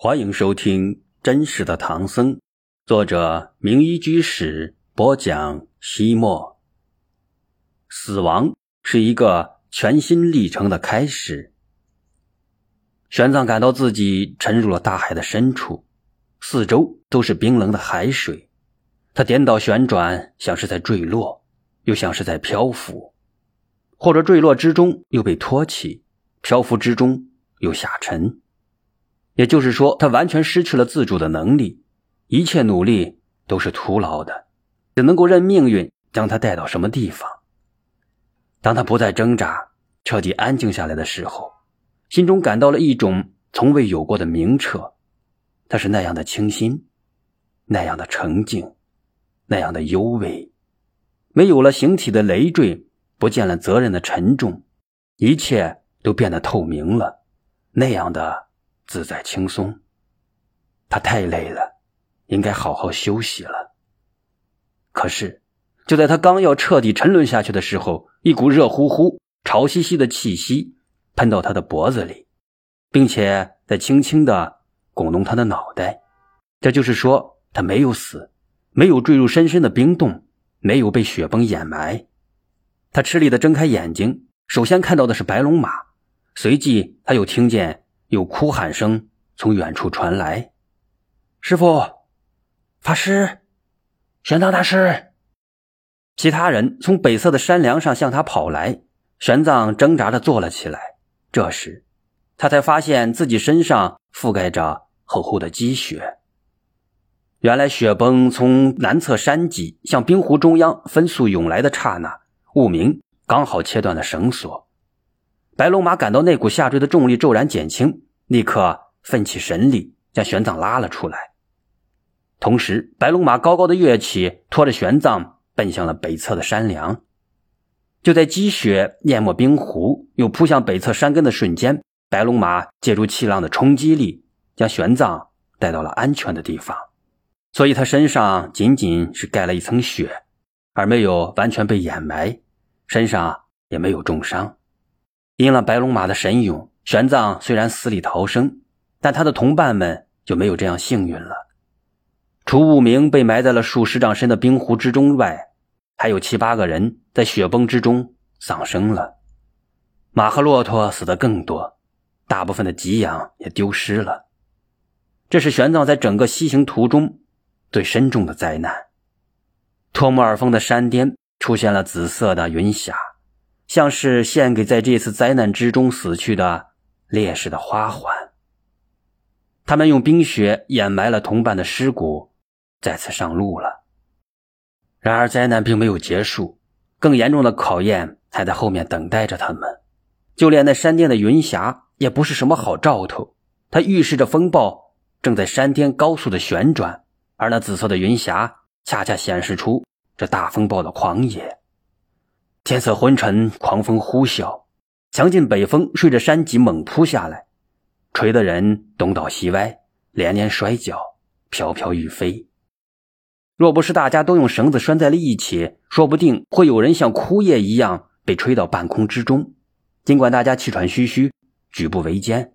欢迎收听《真实的唐僧》，作者名医居士播讲。西莫，死亡是一个全新历程的开始。玄奘感到自己沉入了大海的深处，四周都是冰冷的海水。他颠倒旋转，像是在坠落，又像是在漂浮，或者坠落之中又被托起，漂浮之中又下沉。也就是说，他完全失去了自主的能力，一切努力都是徒劳的，只能够任命运将他带到什么地方。当他不再挣扎，彻底安静下来的时候，心中感到了一种从未有过的明澈，他是那样的清新，那样的澄净，那样的幽微，没有了形体的累赘，不见了责任的沉重，一切都变得透明了，那样的。自在轻松，他太累了，应该好好休息了。可是，就在他刚要彻底沉沦下去的时候，一股热乎乎、潮兮兮的气息喷到他的脖子里，并且在轻轻的拱动他的脑袋。这就是说，他没有死，没有坠入深深的冰洞，没有被雪崩掩埋。他吃力的睁开眼睛，首先看到的是白龙马，随即他又听见。有哭喊声从远处传来，师傅，法师，玄奘大师。其他人从北侧的山梁上向他跑来，玄奘挣扎着坐了起来。这时，他才发现自己身上覆盖着厚厚的积雪。原来，雪崩从南侧山脊向冰湖中央分速涌来的刹那，雾明刚好切断了绳索。白龙马感到那股下坠的重力骤然减轻，立刻奋起神力将玄奘拉了出来。同时，白龙马高高的跃起，拖着玄奘奔向了北侧的山梁。就在积雪淹没冰湖，又扑向北侧山根的瞬间，白龙马借助气浪的冲击力，将玄奘带到了安全的地方。所以，他身上仅仅是盖了一层雪，而没有完全被掩埋，身上也没有重伤。因了白龙马的神勇，玄奘虽然死里逃生，但他的同伴们就没有这样幸运了。除雾明被埋在了数十丈深的冰湖之中外，还有七八个人在雪崩之中丧生了。马和骆驼死的更多，大部分的给养也丢失了。这是玄奘在整个西行途中最深重的灾难。托木尔峰的山巅出现了紫色的云霞。像是献给在这次灾难之中死去的烈士的花环。他们用冰雪掩埋了同伴的尸骨，再次上路了。然而，灾难并没有结束，更严重的考验还在后面等待着他们。就连那山巅的云霞也不是什么好兆头，它预示着风暴正在山巅高速的旋转，而那紫色的云霞恰恰显示出这大风暴的狂野。天色昏沉，狂风呼啸，强劲北风顺着山脊猛扑下来，吹得人东倒西歪，连连摔跤，飘飘欲飞。若不是大家都用绳子拴在了一起，说不定会有人像枯叶一样被吹到半空之中。尽管大家气喘吁吁，举步维艰，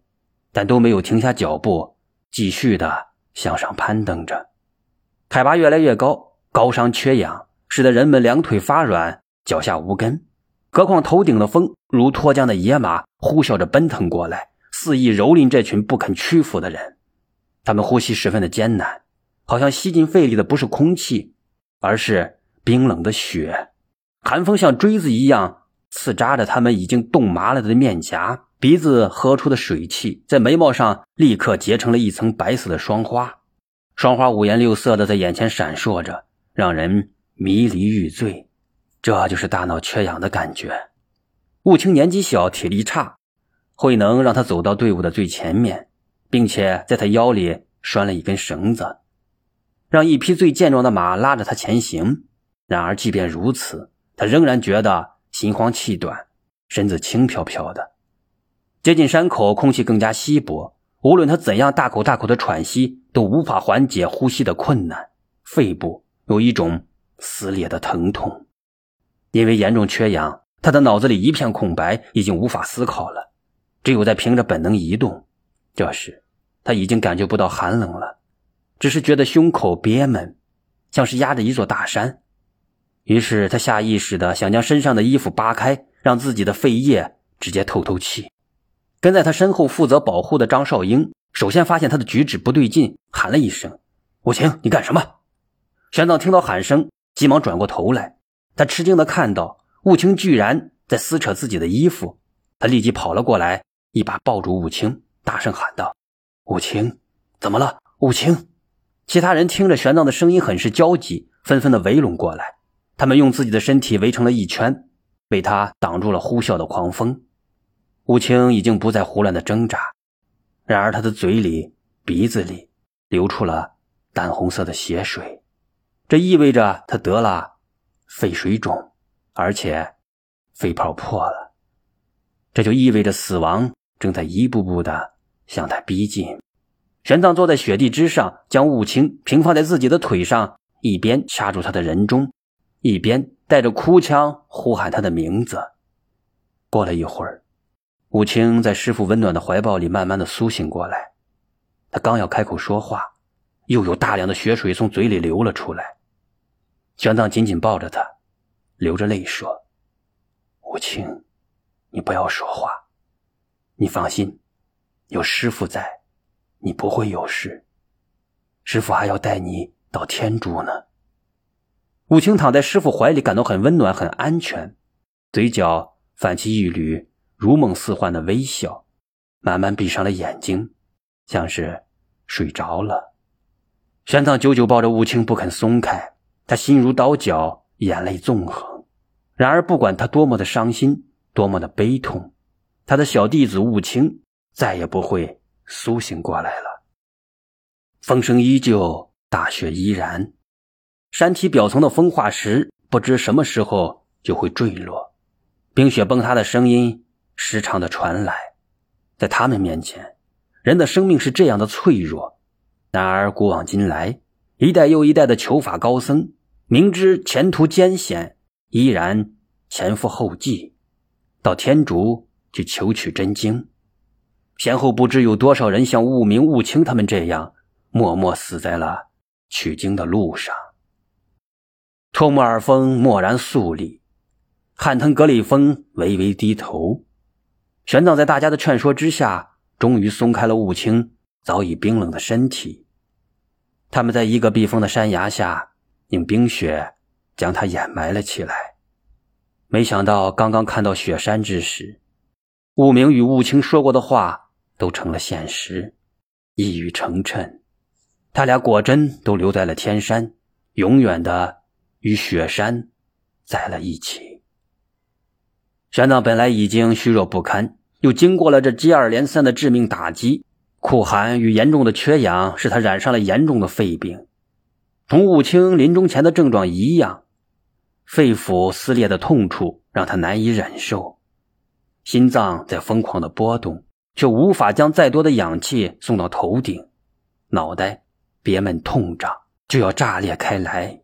但都没有停下脚步，继续的向上攀登着。海拔越来越高，高山缺氧，使得人们两腿发软。脚下无根，何况头顶的风如脱缰的野马，呼啸着奔腾过来，肆意蹂躏这群不肯屈服的人。他们呼吸十分的艰难，好像吸进肺里的不是空气，而是冰冷的雪。寒风像锥子一样刺扎着他们已经冻麻了的面颊，鼻子喝出的水汽在眉毛上立刻结成了一层白色的霜花，霜花五颜六色的在眼前闪烁着，让人迷离欲醉。这就是大脑缺氧的感觉。雾清年纪小，体力差，慧能让他走到队伍的最前面，并且在他腰里拴了一根绳子，让一匹最健壮的马拉着他前行。然而，即便如此，他仍然觉得心慌气短，身子轻飘飘的。接近山口，空气更加稀薄，无论他怎样大口大口的喘息，都无法缓解呼吸的困难。肺部有一种撕裂的疼痛。因为严重缺氧，他的脑子里一片空白，已经无法思考了，只有在凭着本能移动。这时，他已经感觉不到寒冷了，只是觉得胸口憋闷，像是压着一座大山。于是他下意识的想将身上的衣服扒开，让自己的肺叶直接透透气。跟在他身后负责保护的张少英首先发现他的举止不对劲，喊了一声：“武晴，你干什么？”玄奘听到喊声，急忙转过头来，他吃惊的看到武清居然在撕扯自己的衣服，他立即跑了过来，一把抱住武清，大声喊道：“武清，怎么了？”武清，其他人听着玄奘的声音很是焦急，纷纷的围拢过来。他们用自己的身体围成了一圈，为他挡住了呼啸的狂风。武清已经不再胡乱的挣扎，然而他的嘴里、鼻子里流出了淡红色的血水，这意味着他得了肺水肿，而且肺泡破了。这就意味着死亡正在一步步的向他逼近。玄奘坐在雪地之上，将武清平放在自己的腿上，一边掐住他的人中。一边带着哭腔呼喊他的名字。过了一会儿，武清在师傅温暖的怀抱里慢慢的苏醒过来。他刚要开口说话，又有大量的血水从嘴里流了出来。玄奘紧紧抱着他，流着泪说：“武清，你不要说话，你放心，有师傅在，你不会有事。师傅还要带你到天竺呢。”武清躺在师傅怀里，感到很温暖，很安全，嘴角泛起一缕如梦似幻的微笑，慢慢闭上了眼睛，像是睡着了。玄奘久久抱着武清不肯松开，他心如刀绞，眼泪纵横。然而，不管他多么的伤心，多么的悲痛，他的小弟子悟清再也不会苏醒过来了。风声依旧，大雪依然。山体表层的风化石不知什么时候就会坠落，冰雪崩塌的声音时常的传来。在他们面前，人的生命是这样的脆弱。然而古往今来，一代又一代的求法高僧，明知前途艰险，依然前赴后继，到天竺去求取真经。先后不知有多少人像悟明、悟清他们这样，默默死在了取经的路上。托木尔峰蓦然肃立，汉腾格里峰微微低头。玄奘在大家的劝说之下，终于松开了悟清早已冰冷的身体。他们在一个避风的山崖下，用冰雪将他掩埋了起来。没想到，刚刚看到雪山之时，悟明与悟清说过的话都成了现实，一语成谶。他俩果真都留在了天山，永远的。与雪山在了一起。玄奘本来已经虚弱不堪，又经过了这接二连三的致命打击，酷寒与严重的缺氧使他染上了严重的肺病。同武清临终前的症状一样，肺腑撕裂的痛处让他难以忍受，心脏在疯狂的波动，却无法将再多的氧气送到头顶，脑袋憋闷痛胀，就要炸裂开来。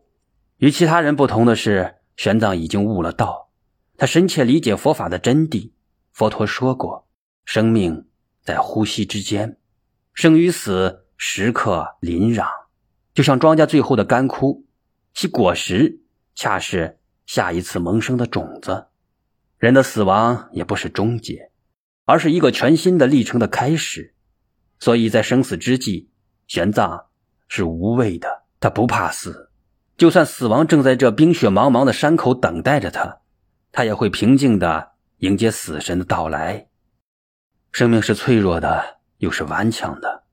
与其他人不同的是，玄奘已经悟了道，他深切理解佛法的真谛。佛陀说过，生命在呼吸之间，生与死时刻临壤，就像庄稼最后的干枯，其果实恰是下一次萌生的种子。人的死亡也不是终结，而是一个全新的历程的开始。所以在生死之际，玄奘是无畏的，他不怕死。就算死亡正在这冰雪茫茫的山口等待着他，他也会平静的迎接死神的到来。生命是脆弱的，又是顽强的。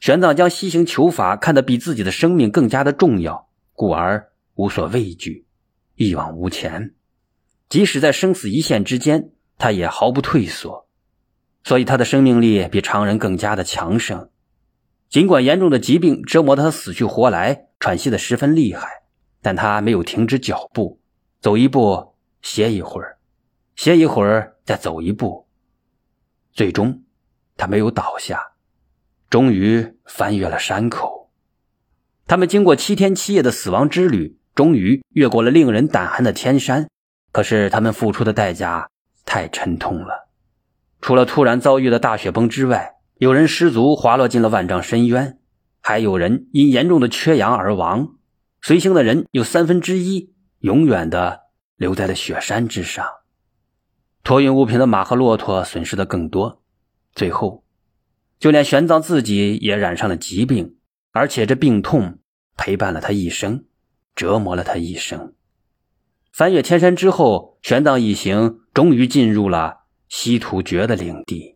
玄奘将西行求法看得比自己的生命更加的重要，故而无所畏惧，一往无前。即使在生死一线之间，他也毫不退缩。所以他的生命力比常人更加的强盛。尽管严重的疾病折磨他死去活来，喘息的十分厉害。但他没有停止脚步，走一步歇一会儿，歇一会儿再走一步。最终，他没有倒下，终于翻越了山口。他们经过七天七夜的死亡之旅，终于越过了令人胆寒的天山。可是，他们付出的代价太沉痛了。除了突然遭遇的大雪崩之外，有人失足滑落进了万丈深渊，还有人因严重的缺氧而亡。随行的人有三分之一永远的留在了雪山之上。托运物品的马和骆驼损失的更多，最后，就连玄奘自己也染上了疾病，而且这病痛陪伴了他一生，折磨了他一生。翻越天山之后，玄奘一行终于进入了西突厥的领地。